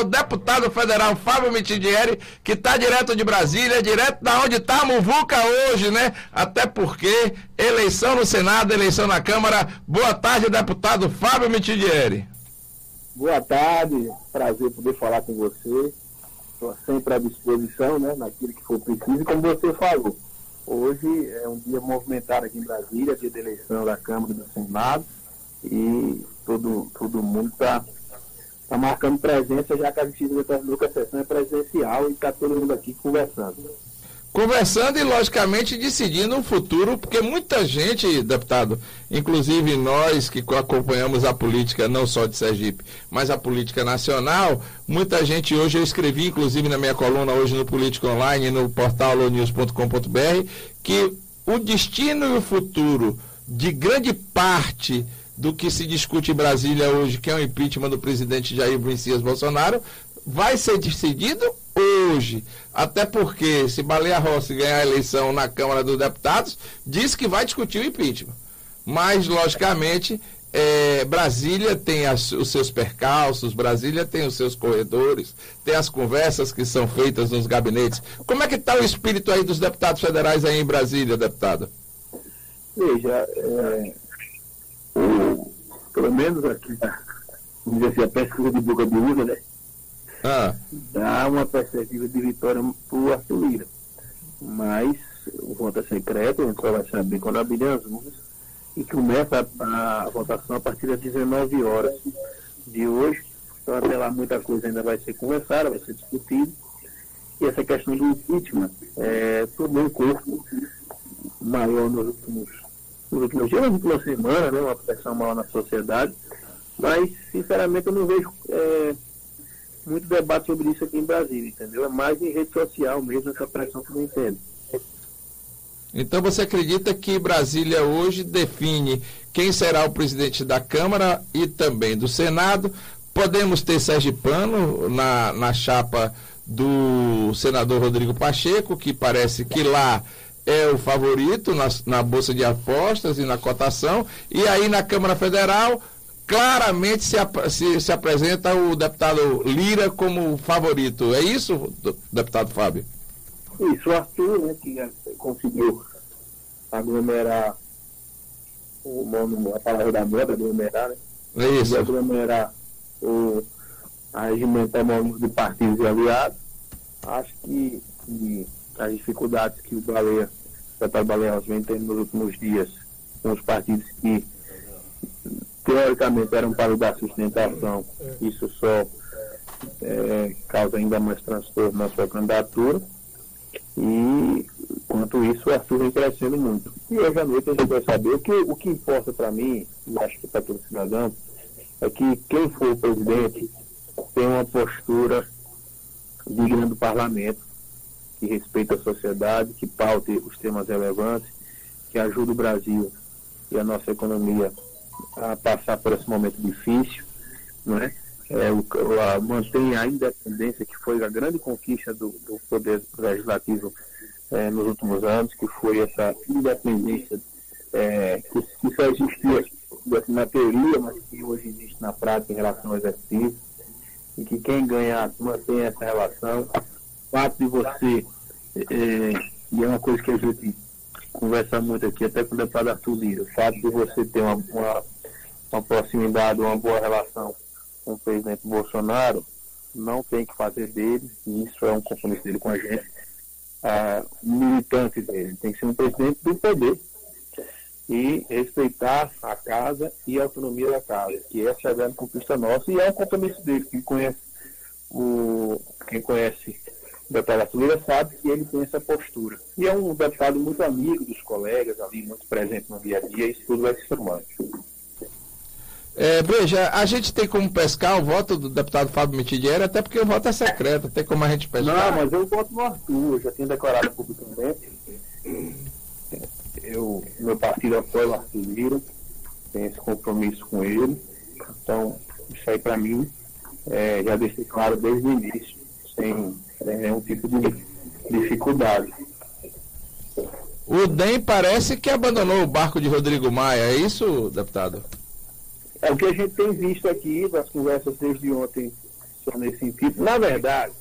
o deputado federal Fábio Mitidieri, que está direto de Brasília, direto da onde está a Muvuca hoje, né? Até porque eleição no Senado, eleição na Câmara. Boa tarde, deputado Fábio Mitidieri. Boa tarde, prazer poder falar com você. Estou sempre à disposição, né, naquilo que for preciso. E como você falou, hoje é um dia movimentado aqui em Brasília, dia de eleição da Câmara e do Senado, e todo, todo mundo está está marcando presença, já que a Justiça determinou que a sessão é presencial e está todo mundo aqui conversando. Conversando e, logicamente, decidindo o futuro, porque muita gente, deputado, inclusive nós que acompanhamos a política, não só de Sergipe, mas a política nacional, muita gente hoje, eu escrevi, inclusive na minha coluna hoje no Política Online, no portal lonews.com.br, que o destino e o futuro de grande parte do que se discute em Brasília hoje, que é o impeachment do presidente Jair Messias Bolsonaro, vai ser decidido hoje. Até porque, se Baleia Rossi ganhar a eleição na Câmara dos Deputados, diz que vai discutir o impeachment. Mas, logicamente, é, Brasília tem as, os seus percalços, Brasília tem os seus corredores, tem as conversas que são feitas nos gabinetes. Como é que está o espírito aí dos deputados federais aí em Brasília, deputado? Veja, é, pelo menos aqui, vamos dizer assim, a pesquisa de boca de urna, né? Ah. Dá uma perspectiva de vitória para o Arthur Lira. Mas o voto é secreto, a gente só vai saber quando abrir as urnas. E começa a, a, votação a partir das 19 horas de hoje. Então até lá muita coisa ainda vai ser conversada, vai ser discutida. E essa questão do impeachment é, tomou um corpo maior nos últimos nos últimos dias, nas últimas semanas, né, uma pressão maior na sociedade, mas, sinceramente, eu não vejo é, muito debate sobre isso aqui em Brasília, entendeu? É mais em rede social mesmo, essa pressão que eu entendo. Então você acredita que Brasília hoje define quem será o presidente da Câmara e também do Senado? Podemos ter Pano na, na chapa do senador Rodrigo Pacheco, que parece que lá é o favorito na, na Bolsa de Apostas e na cotação, e aí na Câmara Federal claramente se, se, se apresenta o deputado Lira como favorito. É isso, deputado Fábio? Isso, o Arthur, né, que conseguiu aglomerar o nome, a palavra da moda, aglomerar, né? É isso. Aglomerar o, a regimentar de partidos e aliados. Acho que, que as dificuldades que o Baleia, o deputado Baleia vem tendo nos últimos dias com os partidos que teoricamente eram para dar sustentação, isso só é, causa ainda mais transtorno na sua candidatura. E, quanto isso, o Arthur vem crescendo muito. E hoje à noite a gente vai saber que o que importa para mim, e acho que para todo cidadão, é que quem for o presidente tem uma postura digna do parlamento, que respeita a sociedade, que paute os temas relevantes, que ajude o Brasil e a nossa economia a passar por esse momento difícil, não é? É, o, a, mantém a independência, que foi a grande conquista do, do Poder Legislativo é, nos últimos anos, que foi essa independência é, que, que, só existia na teoria, mas que hoje existe na prática em relação ao executivo, e que quem ganhar mantém essa relação. Fato de você é, e é uma coisa que a gente conversa muito aqui, até com o deputado Arthur Lira, o fato de você ter uma, uma, uma proximidade, uma boa relação com o presidente Bolsonaro, não tem que fazer dele, e isso é um compromisso dele com a gente, militante dele. Tem que ser um presidente do poder e respeitar a casa e a autonomia da casa, que essa é a grande conquista nossa e é um compromisso dele. Quem conhece o, quem conhece deputado Arthur sabe que ele tem essa postura. E é um deputado muito amigo dos colegas ali, muito presente no dia a dia, e isso tudo vai se formando. É, veja, a gente tem como pescar o voto do deputado Fábio Mitidieri, até porque o voto é secreto, tem como a gente pescar. Não, mas eu voto no Arthur, eu já tenho declarado publicamente. Eu, meu partido apoia o Arthur Lira, tem esse compromisso com ele. Então, isso aí para mim, é, já deixei claro desde o início, sem é nenhum tipo de dificuldade. O DEM parece que abandonou o barco de Rodrigo Maia, é isso, deputado? É o que a gente tem visto aqui, nas conversas desde ontem só nesse sentido. Na verdade,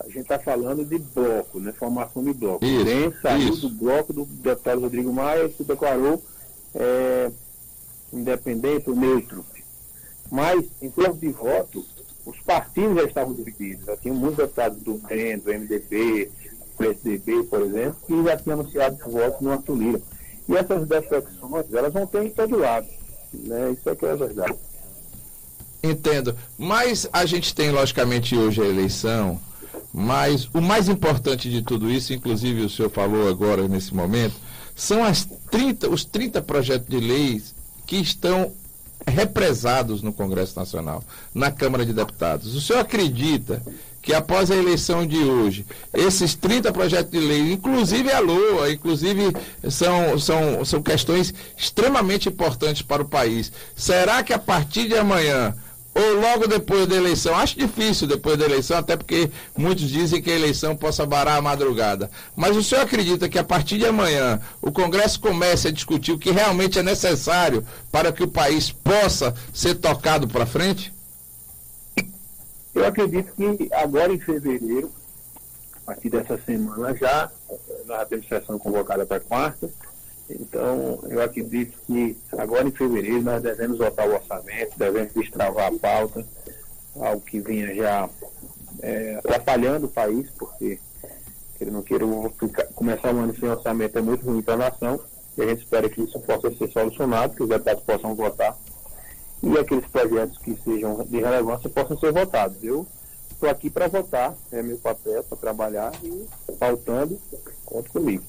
a gente está falando de bloco, né? Formação de bloco. Isso, DEM saiu isso. do bloco do deputado Rodrigo Maia, que declarou é, independente ou neutro. Mas, em termos de voto, os partidos já estavam divididos. Já tinham muitos deputados do DEM, do MDB, do PSDB, por exemplo, que já tinham anunciado o voto Arthur Lira. E essas defecções, elas vão ter em todo lado. Né? Isso é que é a verdade. Entendo. Mas a gente tem, logicamente, hoje a eleição, mas o mais importante de tudo isso, inclusive o senhor falou agora nesse momento, são as 30, os 30 projetos de leis que estão represados no Congresso Nacional, na Câmara de Deputados. O senhor acredita que após a eleição de hoje, esses 30 projetos de lei, inclusive a LOA, inclusive são, são, são questões extremamente importantes para o país. Será que a partir de amanhã ou logo depois da eleição. Acho difícil depois da eleição, até porque muitos dizem que a eleição possa barar a madrugada. Mas o senhor acredita que a partir de amanhã o Congresso comece a discutir o que realmente é necessário para que o país possa ser tocado para frente? Eu acredito que agora em fevereiro, a partir dessa semana já, nós temos sessão convocada para quarta, então, eu acredito que agora em fevereiro nós devemos votar o orçamento, devemos destravar a pauta, algo que vinha já é, atrapalhando o país, porque ele não queira começar o ano sem orçamento é muito ruim para a nação, e a gente espera que isso possa ser solucionado, que os deputados possam votar e aqueles projetos que sejam de relevância possam ser votados. Eu estou aqui para votar, é meu papel, para trabalhar e faltando, conte comigo.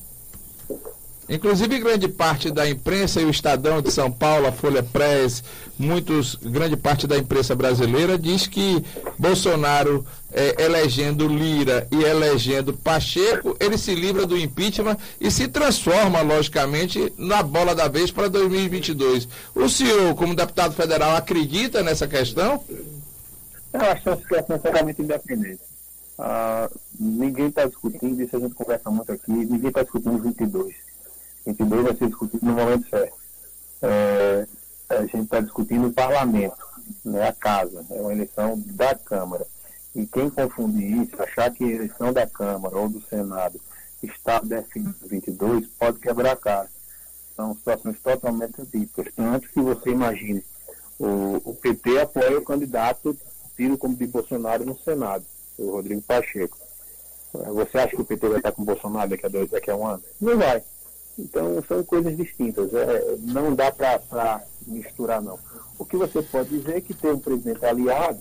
Inclusive grande parte da imprensa e o Estadão de São Paulo, a Folha Press, muitos, grande parte da imprensa brasileira diz que Bolsonaro é, elegendo Lira e elegendo Pacheco, ele se livra do impeachment e se transforma, logicamente, na bola da vez para 2022. O senhor, como deputado federal, acredita nessa questão? Eu acho essa questão sinceramente independente. Ah, ninguém está discutindo, isso a gente conversa muito aqui, ninguém está discutindo 22 22 vai ser discutido no momento certo. É, a gente está discutindo o parlamento, né, a casa, é uma eleição da Câmara. E quem confundir isso, achar que a eleição da Câmara ou do Senado está definido 22, pode quebrar a cara. São situações totalmente atípicas. Tanto que você imagine, o, o PT apoia o candidato tido como de Bolsonaro no Senado, o Rodrigo Pacheco. Você acha que o PT vai estar com o Bolsonaro daqui a dois, daqui a um ano? Não vai. Então, são coisas distintas. É, não dá para misturar, não. O que você pode dizer é que ter um presidente aliado,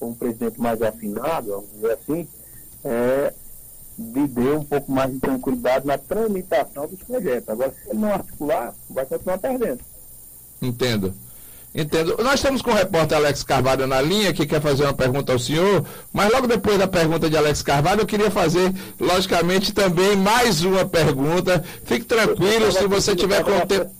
ou um presidente mais afinado, vamos dizer assim, é, de dar um pouco mais de tranquilidade na tramitação dos projetos. Agora, se ele não articular, vai continuar perdendo. Entendo. Entendo. Nós estamos com o repórter Alex Carvalho na linha, que quer fazer uma pergunta ao senhor, mas logo depois da pergunta de Alex Carvalho, eu queria fazer, logicamente, também mais uma pergunta. Fique tranquilo se você tiver com tempo.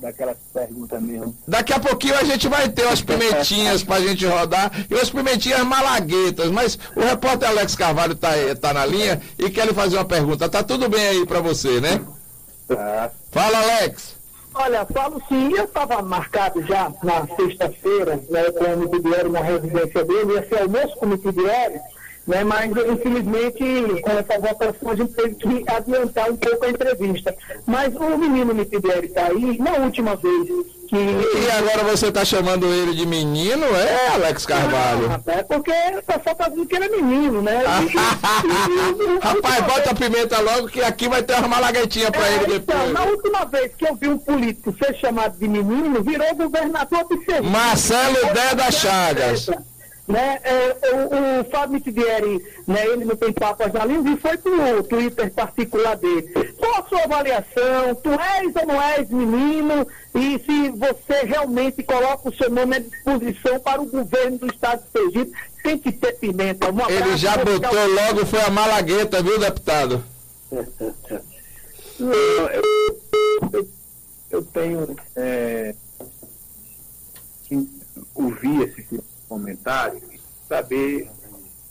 Daquelas perguntas mesmo. Daqui a pouquinho a gente vai ter umas pimentinhas para a gente rodar e umas pimentinhas malaguetas, mas o repórter Alex Carvalho está tá na linha e quer lhe fazer uma pergunta. Tá tudo bem aí para você, né? Tá. Fala, Alex. Olha, falo sim, eu estava marcado já na sexta-feira, né, com o Mitidiário na residência dele, ia ser almoço com o Mitidiário, né, mas infelizmente com essa votação a gente teve que adiantar um pouco a entrevista. Mas o menino Mitidiário está aí, na última vez. E agora você está chamando ele de menino, é, Alex Carvalho? Não, é porque o pessoal dizendo que ele é menino, né? Rapaz, bota a pimenta logo que aqui vai ter uma malaguetinha para é, ele então, depois. na última vez que eu vi um político ser chamado de menino, virou governador de Sergipe. Marcelo Deda Chagas né, é, o, o Fábio Mitidieri, né, ele não tem papas na língua e foi pro Twitter particular dele. Qual a sua avaliação? Tu és ou não és menino? E se você realmente coloca o seu nome à disposição para o governo do estado de Sergipe, tem que ter pimenta. Um ele já botou logo, foi a malagueta, viu, deputado? eu, eu, eu, tenho é, que ouvir esse tipo comentário e saber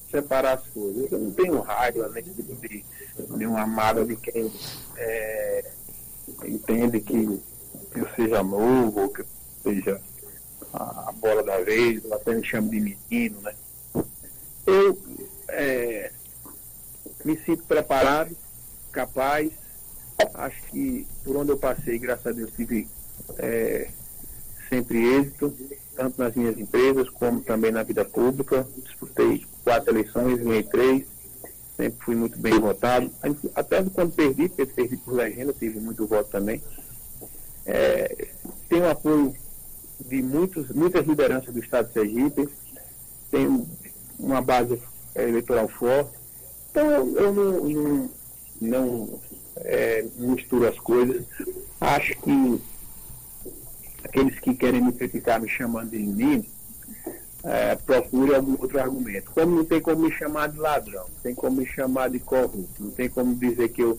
separar as coisas. Eu não tenho raiva nem tipo de nenhuma mágoa de quem é, entende que eu seja novo ou que eu seja a, a bola da vez, ou até me chama de menino, né? Eu é, me sinto preparado, capaz, acho que por onde eu passei, graças a Deus, tive é, sempre êxito, tanto nas minhas empresas como também na vida pública. Disputei quatro eleições, ganhei três, sempre fui muito bem votado. Até quando perdi, porque perdi por legenda, tive muito voto também. É, tenho apoio de muitos, muitas lideranças do Estado de Sergipe, tenho uma base eleitoral forte. Então eu, eu não, não, não é, misturo as coisas. Acho que aqueles que querem me criticar me chamando de menino, é, procure algum outro argumento. Como não tem como me chamar de ladrão, não tem como me chamar de corrupto, não tem como dizer que eu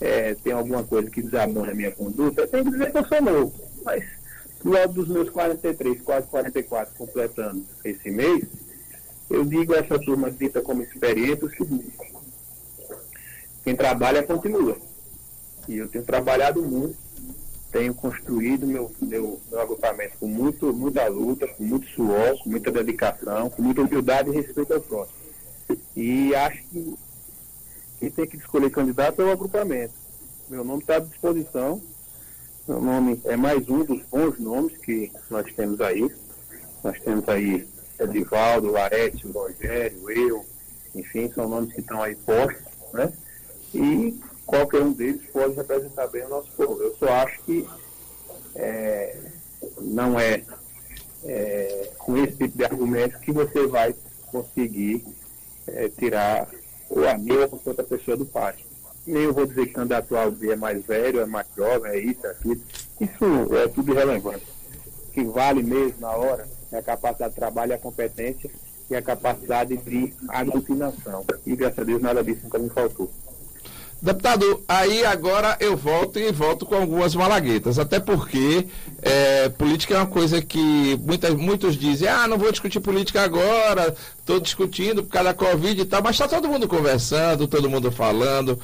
é, tenho alguma coisa que desabona a minha conduta, eu tenho que dizer que eu sou novo. Mas logo dos meus 43, quase 44, completando esse mês, eu digo a essa turma dita como experiente o seguinte, quem trabalha continua. E eu tenho trabalhado muito tenho construído meu, meu, meu agrupamento com muito, muita luta, com muito suor, com muita dedicação, com muita humildade e respeito ao próximo. E acho que quem tem que escolher candidato é o agrupamento. Meu nome está à disposição. Meu nome é mais um dos bons nomes que nós temos aí. Nós temos aí Edivaldo, Laércio, Rogério, eu, enfim, são nomes que estão aí postos, né? E qualquer um deles pode representar bem o nosso povo. Eu só acho que é, não é, é, com esse tipo de argumento que você vai conseguir é, tirar o amigo ou outra pessoa do pátio. Nem eu vou dizer que o atual é mais velho, é mais jovem, é isso, é aquilo. Isso é tudo irrelevante. O que vale mesmo na hora é a capacidade de trabalho, a competência e a capacidade de aglutinação. E graças a Deus nada disso nunca me faltou. Deputado, aí agora eu volto e volto com algumas malaguetas, até porque é, política é uma coisa que muitas, muitos dizem, ah, não vou discutir política agora, estou discutindo por causa da Covid e tal, mas está todo mundo conversando, todo mundo falando.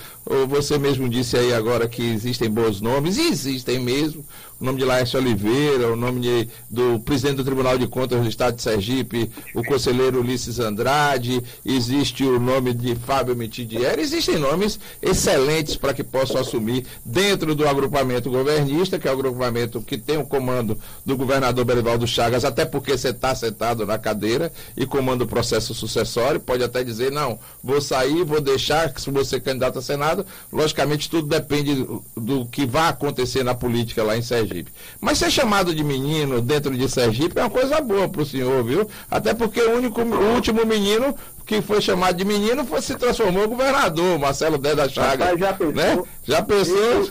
Você mesmo disse aí agora que existem bons nomes, e existem mesmo. O nome de Laércio Oliveira, o nome de, do presidente do Tribunal de Contas do Estado de Sergipe, o conselheiro Ulisses Andrade, existe o nome de Fábio Mitidieri, existem nomes excelentes para que possam assumir dentro do agrupamento governista, que é o agrupamento que tem o comando do governador Berivaldo Chagas, até porque você está sentado na cadeira e comanda o processo sucessório, pode até dizer, não, vou sair, vou deixar, se você candidato a Senado, logicamente tudo depende do, do que vai acontecer na política lá em Sergipe. Mas ser chamado de menino dentro de Sergipe é uma coisa boa para o senhor, viu? Até porque o, único, o último menino que foi chamado de menino foi, se transformou em governador, Marcelo Deda Chagas. já pensou? Né? Já pensou?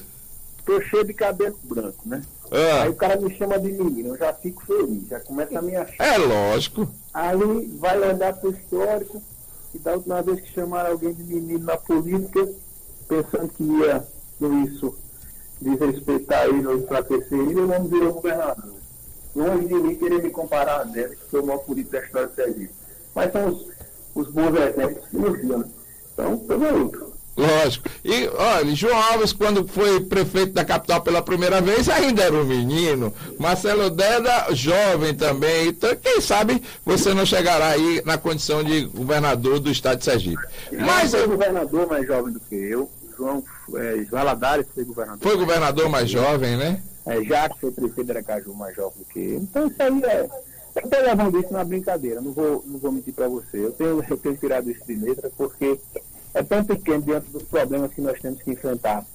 Estou cheio de cabelo branco, né? Ah. Aí o cara me chama de menino, eu já fico feliz, já começa a me achar. É lógico. Aí vai olhar para o histórico, e da última vez que chamaram alguém de menino na política, pensando que ia, com isso, desrespeitar ele ou enfraquecer ele, eu não virou governador. Longe de mim querer me comparar a dela, que foi o maior político da história do Sergipe. Mas são os, os bons exemplos que nos dão. Então, tamo junto. Lógico. E, olha, João Alves, quando foi prefeito da capital pela primeira vez, ainda era um menino. Marcelo Deda, jovem também. Então, quem sabe você não chegará aí na condição de governador do estado de Sergipe. Mas foi governador mais jovem do que eu. João é, Valadares foi governador. Foi governador mais jovem, né? É, Jacques foi prefeito de Aracaju mais jovem do que eu. Então isso aí é. Eu estou levando isso na brincadeira, não vou, não vou mentir para você. Eu tenho, eu tenho tirado isso de letra porque é tão pequeno diante dos problemas que nós temos que enfrentar,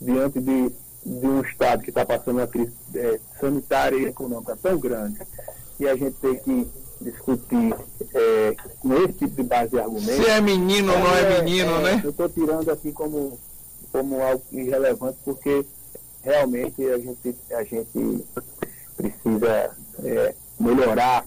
diante de, de um Estado que está passando uma crise é, sanitária e econômica tão grande, e a gente tem que discutir é, com esse tipo de base de argumentos. Se é menino ou não é, é menino, é, né? Eu estou tirando assim como, como algo irrelevante, porque realmente a gente, a gente precisa é, melhorar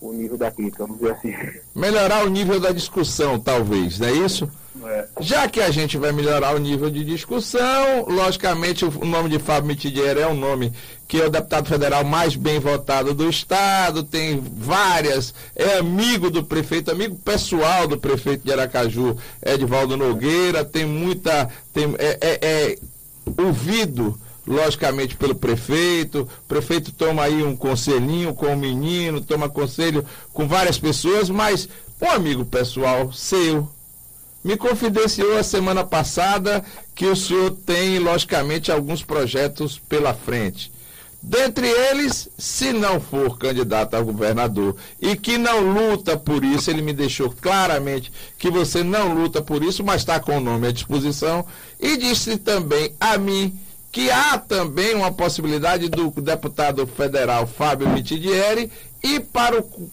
o nível da crítica, vamos dizer assim. Melhorar o nível da discussão, talvez, não é isso? É. Já que a gente vai melhorar o nível de discussão, logicamente o nome de Fábio Mitidier é um nome que é o deputado federal mais bem votado do Estado, tem várias, é amigo do prefeito, amigo pessoal do prefeito de Aracaju, Edvaldo Nogueira, tem muita, tem, é, é, é ouvido logicamente, pelo prefeito. O prefeito toma aí um conselhinho com o menino, toma conselho com várias pessoas, mas um amigo pessoal seu me confidenciou a semana passada que o senhor tem, logicamente, alguns projetos pela frente. Dentre eles, se não for candidato a governador e que não luta por isso, ele me deixou claramente que você não luta por isso, mas está com o nome à disposição. E disse também a mim que há também uma possibilidade do deputado federal Fábio Mitidieri ir para o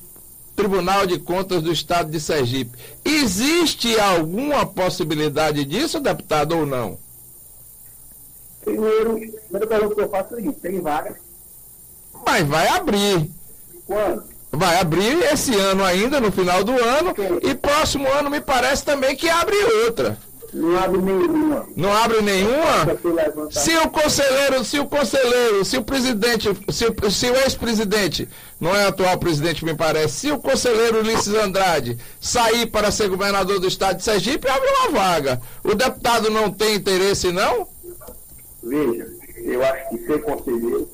Tribunal de Contas do Estado de Sergipe. Existe alguma possibilidade disso, deputado, ou não? Primeiro, primeira pergunta que eu faço é o seguinte, tem vaga? Mas vai abrir. Quando? Vai abrir esse ano ainda, no final do ano, e próximo ano me parece também que abre outra. Não abre nenhuma. Não abre nenhuma? Se o conselheiro, se o conselheiro, se o presidente, se o, se o ex-presidente, não é atual presidente, me parece, se o conselheiro Ulisses Andrade sair para ser governador do estado de Sergipe, abre uma vaga. O deputado não tem interesse, não? Veja, eu acho que ser conselheiro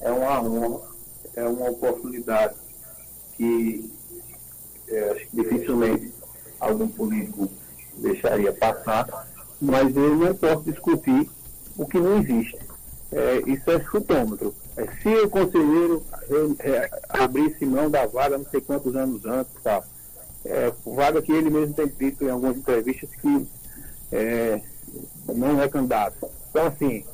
é uma honra, é uma oportunidade que é, dificilmente algum político deixaria passar, mas eu não posso discutir o que não existe. É, isso é chutômetro. É, se o conselheiro é, abrisse mão da vaga não sei quantos anos antes, tal, é, vaga que ele mesmo tem dito em algumas entrevistas que é, não é candidato. Então, assim,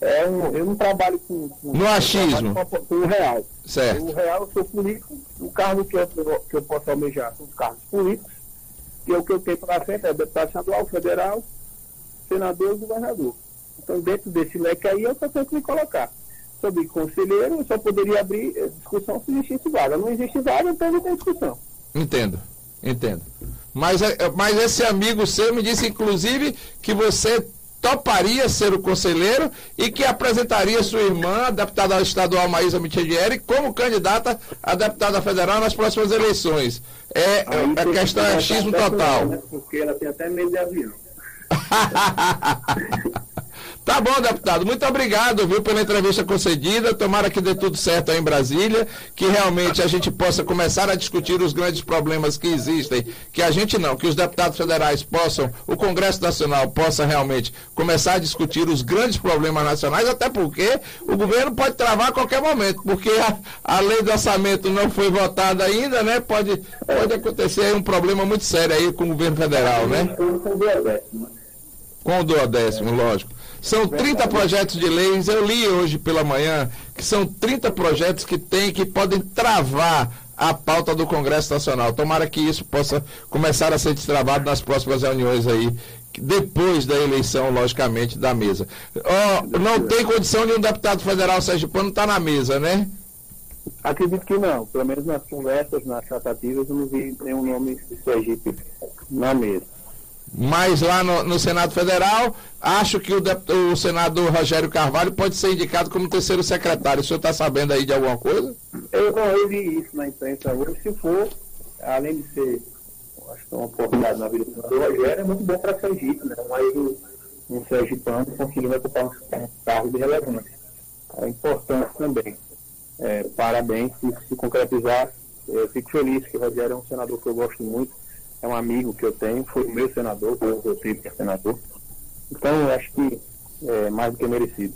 é um, eu não trabalho com, com no achismo com, com, o real certo o real eu sou político o cargo que eu, que eu posso almejar são os cargos políticos e o que eu tenho para frente é deputado estadual federal senador e governador. Então dentro desse leque aí eu só tenho que me colocar. Sobre conselheiro eu só poderia abrir eh, discussão se existisse vaga. Não existe vaga então não tem discussão. Entendo entendo. Mas, eh, mas esse amigo seu me disse inclusive que você toparia ser o conselheiro e que apresentaria sua irmã, deputada estadual Maísa Michedieri, como candidata a deputada federal nas próximas eleições. É, a questão é xismo total. Né? Porque ela tem até medo de avião. Tá bom, deputado. Muito obrigado, viu, pela entrevista concedida. Tomara que dê tudo certo aí em Brasília, que realmente a gente possa começar a discutir os grandes problemas que existem, que a gente não, que os deputados federais possam, o Congresso Nacional possa realmente começar a discutir os grandes problemas nacionais, até porque o governo pode travar a qualquer momento, porque a, a lei do orçamento não foi votada ainda, né? Pode, pode acontecer um problema muito sério aí com o governo federal, né? Com o duodécimo, lógico. São 30 projetos de leis, eu li hoje pela manhã, que são 30 projetos que tem, que podem travar a pauta do Congresso Nacional. Tomara que isso possa começar a ser destravado nas próximas reuniões aí, depois da eleição, logicamente, da mesa. Oh, não tem condição de um deputado federal sergipano estar tá na mesa, né? Acredito que não. Pelo menos nas conversas, nas tratativas, eu não vi nenhum nome de Sergipe na mesa. Mas lá no, no Senado Federal, acho que o, o, senador Rogério Carvalho pode ser indicado como terceiro secretário. O senhor está sabendo aí de alguma coisa? Eu, eu vi isso na imprensa hoje. Se for, além de ser acho que é uma oportunidade na vida do senador Rogério, é muito bom para Sergipe, né? Mais um, um sergipano conseguindo ocupar um, um cargo de relevância. É importante também. É, parabéns, se, se concretizar. Eu fico feliz que o Rogério é um senador que eu gosto muito é um amigo que eu tenho, foi o meu senador, foi tive que é senador. Então, eu acho que é mais do que merecido.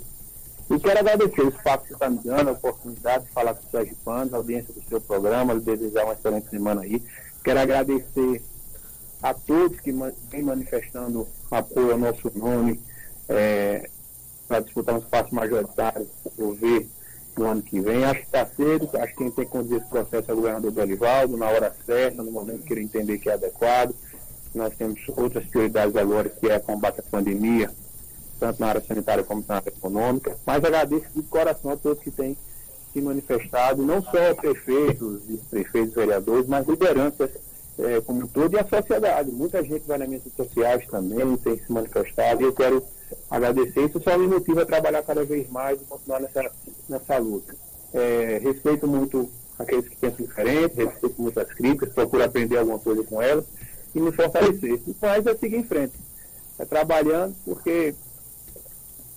E quero agradecer o espaço que está me dando, a oportunidade de falar com o Sérgio Panos, a audiência do seu programa, desejar uma excelente semana aí. Quero agradecer a todos que vêm manifestando apoio ao nosso nome é, para disputar um espaço majoritário, eu ver no ano que vem. Acho que está cedo, acho que quem tem que conduzir esse processo é o governador Belivaldo, na hora certa, no momento que ele entender que é adequado. Nós temos outras prioridades agora, que é combate à pandemia, tanto na área sanitária como na área econômica. Mas agradeço de coração a todos que têm se manifestado, não só prefeitos, prefeitos, vereadores, mas lideranças é, como um todo e a sociedade. Muita gente vai nas redes sociais também, tem se manifestado, e eu quero agradecer. Isso só me motiva a trabalhar cada vez mais e continuar nessa, nessa luta. É, respeito muito aqueles que pensam diferente, respeito muito as críticas, procuro aprender alguma coisa com elas e me fortalecer. E mais é seguir em frente. É trabalhando, porque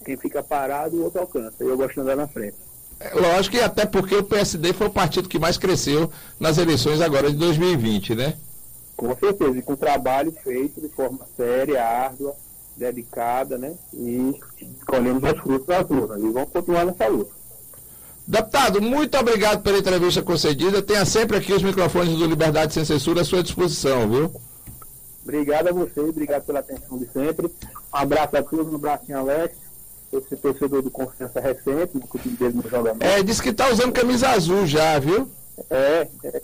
quem fica parado, o outro alcança. E eu gosto de andar na frente. É, lógico, e até porque o PSD foi o partido que mais cresceu nas eleições agora de 2020, né? Com certeza, e com trabalho feito de forma séria, árdua, dedicada, né? E colhemos os frutos das urnas. E vamos continuar nessa luta. Deputado, muito obrigado pela entrevista concedida. Tenha sempre aqui os microfones do Liberdade Sem Censura à sua disposição, viu? Obrigado a você, obrigado pela atenção de sempre. Um abraço a todos, um abraço em Alex, esse torcedor do Confiança recente, no clube dele no jogamento. É, disse que tá usando camisa azul já, viu? É, é.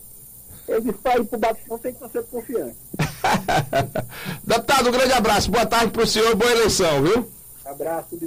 Ele disse para ir pro Batistão tem que ser confiante. Deputado, um grande abraço. Boa tarde pro senhor, boa eleição, viu? Abraço